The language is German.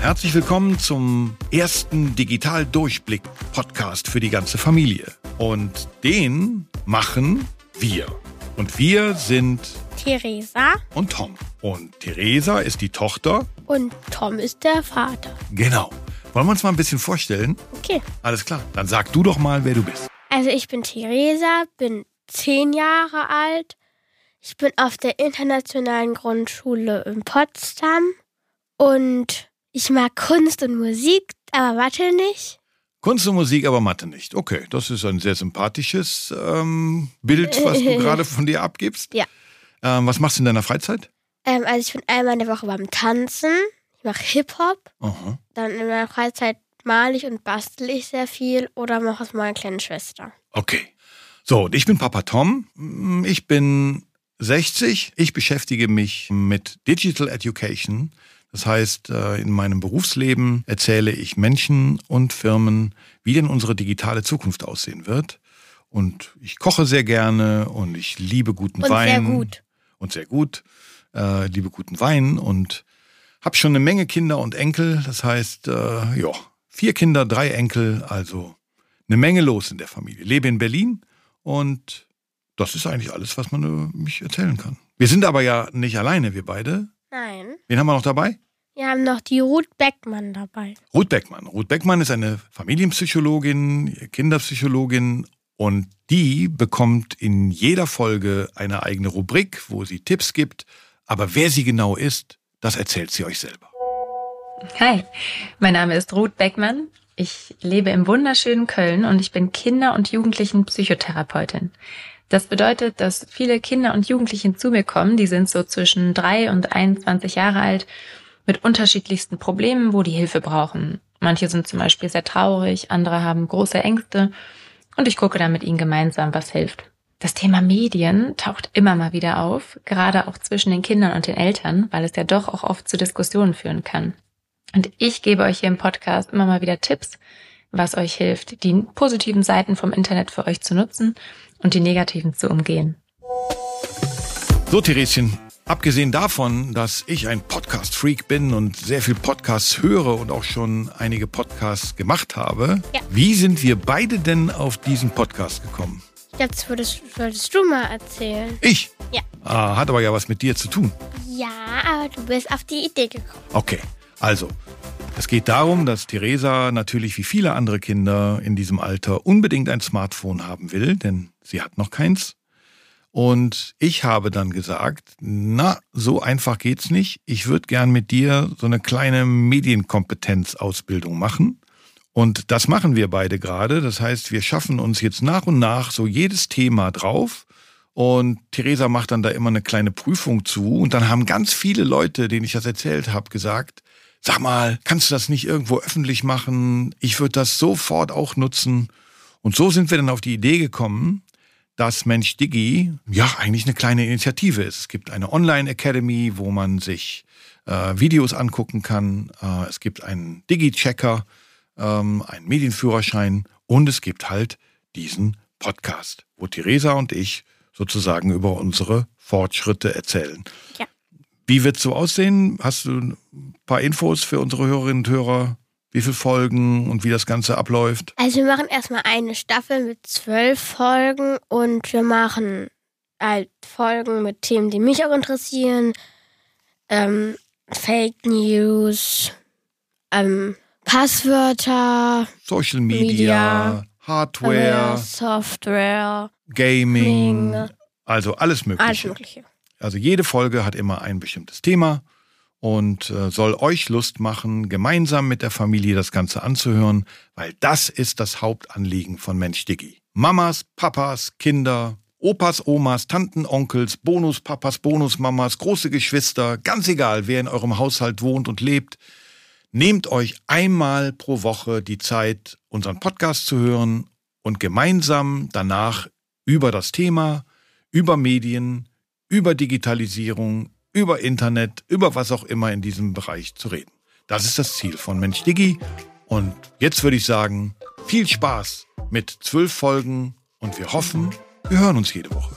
Herzlich willkommen zum ersten Digital-Durchblick-Podcast für die ganze Familie. Und den machen wir. Und wir sind Theresa und Tom. Und Theresa ist die Tochter. und Tom ist der Vater. Genau. Wollen wir uns mal ein bisschen vorstellen? Okay. Alles klar. Dann sag du doch mal, wer du bist. Also ich bin Theresa, bin zehn Jahre alt. Ich bin auf der internationalen Grundschule in Potsdam und ich mag Kunst und Musik, aber Mathe nicht. Kunst und Musik, aber Mathe nicht. Okay, das ist ein sehr sympathisches ähm, Bild, was du gerade von dir abgibst. Ja. Ähm, was machst du in deiner Freizeit? Ähm, also ich bin einmal in der Woche beim Tanzen. Ich mache Hip-Hop. Dann in meiner Freizeit male ich und bastel ich sehr viel oder mache es meiner kleinen Schwester. Okay. So, und ich bin Papa Tom. Mm, Ich bin 60. Ich beschäftige mich mit Digital Education. Das heißt, äh, in meinem Berufsleben erzähle ich Menschen und Firmen, wie denn unsere digitale Zukunft aussehen wird. Und ich koche sehr gerne und ich liebe guten Und Wein. sehr gut. Und sehr gut. Äh, liebe guten Wein und habe schon eine Menge Kinder und Enkel. Das heißt, äh, ja, vier Kinder, drei Enkel, also eine Menge los in der Familie. Lebe in Berlin und das ist eigentlich alles, was man über mich erzählen kann. Wir sind aber ja nicht alleine, wir beide. Nein. Wen haben wir noch dabei? Wir haben noch die Ruth Beckmann dabei. Ruth Beckmann. Ruth Beckmann ist eine Familienpsychologin, Kinderpsychologin und die bekommt in jeder Folge eine eigene Rubrik, wo sie Tipps gibt. Aber wer sie genau ist, das erzählt sie euch selber. Hi, mein Name ist Ruth Beckmann. Ich lebe im wunderschönen Köln und ich bin Kinder- und Jugendlichen-Psychotherapeutin. Das bedeutet, dass viele Kinder und Jugendlichen zu mir kommen, die sind so zwischen drei und 21 Jahre alt, mit unterschiedlichsten Problemen, wo die Hilfe brauchen. Manche sind zum Beispiel sehr traurig, andere haben große Ängste und ich gucke dann mit ihnen gemeinsam, was hilft. Das Thema Medien taucht immer mal wieder auf, gerade auch zwischen den Kindern und den Eltern, weil es ja doch auch oft zu Diskussionen führen kann. Und ich gebe euch hier im Podcast immer mal wieder Tipps, was euch hilft, die positiven Seiten vom Internet für euch zu nutzen und die negativen zu umgehen. So, Thereschen, abgesehen davon, dass ich ein Podcast-Freak bin und sehr viel Podcasts höre und auch schon einige Podcasts gemacht habe, Ja. wie sind wir beide denn auf diesen Podcast gekommen? Jetzt würdest, würdest du mal erzählen. Ich? Ja. Ah, hat aber ja was mit dir zu tun. Ja, aber du bist auf die Idee gekommen. Okay, also, es geht darum, dass Theresa natürlich wie viele andere Kinder in diesem Alter unbedingt ein Smartphone haben will, denn sie hat noch keins. Und ich habe dann gesagt, na, so einfach geht's nicht. Ich würde gern mit dir so eine kleine Medienkompetenzausbildung machen. Und das machen wir beide gerade. Das heißt, wir schaffen uns jetzt nach und nach so jedes Thema drauf. Und Theresa macht dann da immer eine kleine Prüfung zu. Und dann haben ganz viele Leute, denen ich das erzählt habe, gesagt, sag mal, kannst du das nicht irgendwo öffentlich machen? Ich würde das sofort auch nutzen. Und so sind wir dann auf die Idee gekommen, dass Mensch Digi ja eigentlich eine kleine Initiative ist. Es gibt eine Online-Academy, wo man sich äh, Videos angucken kann. Äh, es gibt einen Digi-Checker, ähm, einen Medienführerschein und es gibt halt diesen Podcast, wo Theresa und ich sozusagen über unsere Fortschritte erzählen. Ja. Wie wird es so aussehen? Hast du ein paar Infos für unsere Hörerinnen und Hörer? Wie viele Folgen und wie das Ganze abläuft? Also wir machen erstmal eine Staffel mit zwölf Folgen und wir machen halt Folgen mit Themen, die mich auch interessieren. Ähm, Fake News, ähm, Passwörter, Social Media, Media, Hardware, Software, Gaming, Gaming. also alles alles Mögliche. Mögliche. Also jede Folge hat immer ein bestimmtes Thema und äh, soll euch Lust machen, gemeinsam mit der Familie das Ganze anzuhören, weil das ist das Hauptanliegen von Mensch Diggi. Mamas, Papas, Kinder, Opas, Omas, Tanten, Onkels, Bonuspapas, Bonusmamas, große Geschwister, ganz egal, wer in eurem Haushalt wohnt und lebt, nehmt euch einmal pro Woche die Zeit, unseren Podcast zu hören und gemeinsam danach über das Thema, über Medien, über Digitalisierung, über Internet, über was auch immer in diesem Bereich zu reden. Das ist das Ziel von Mensch Digi. Und jetzt würde ich sagen, viel Spaß mit zwölf Folgen und wir hoffen, wir hören uns jede Woche.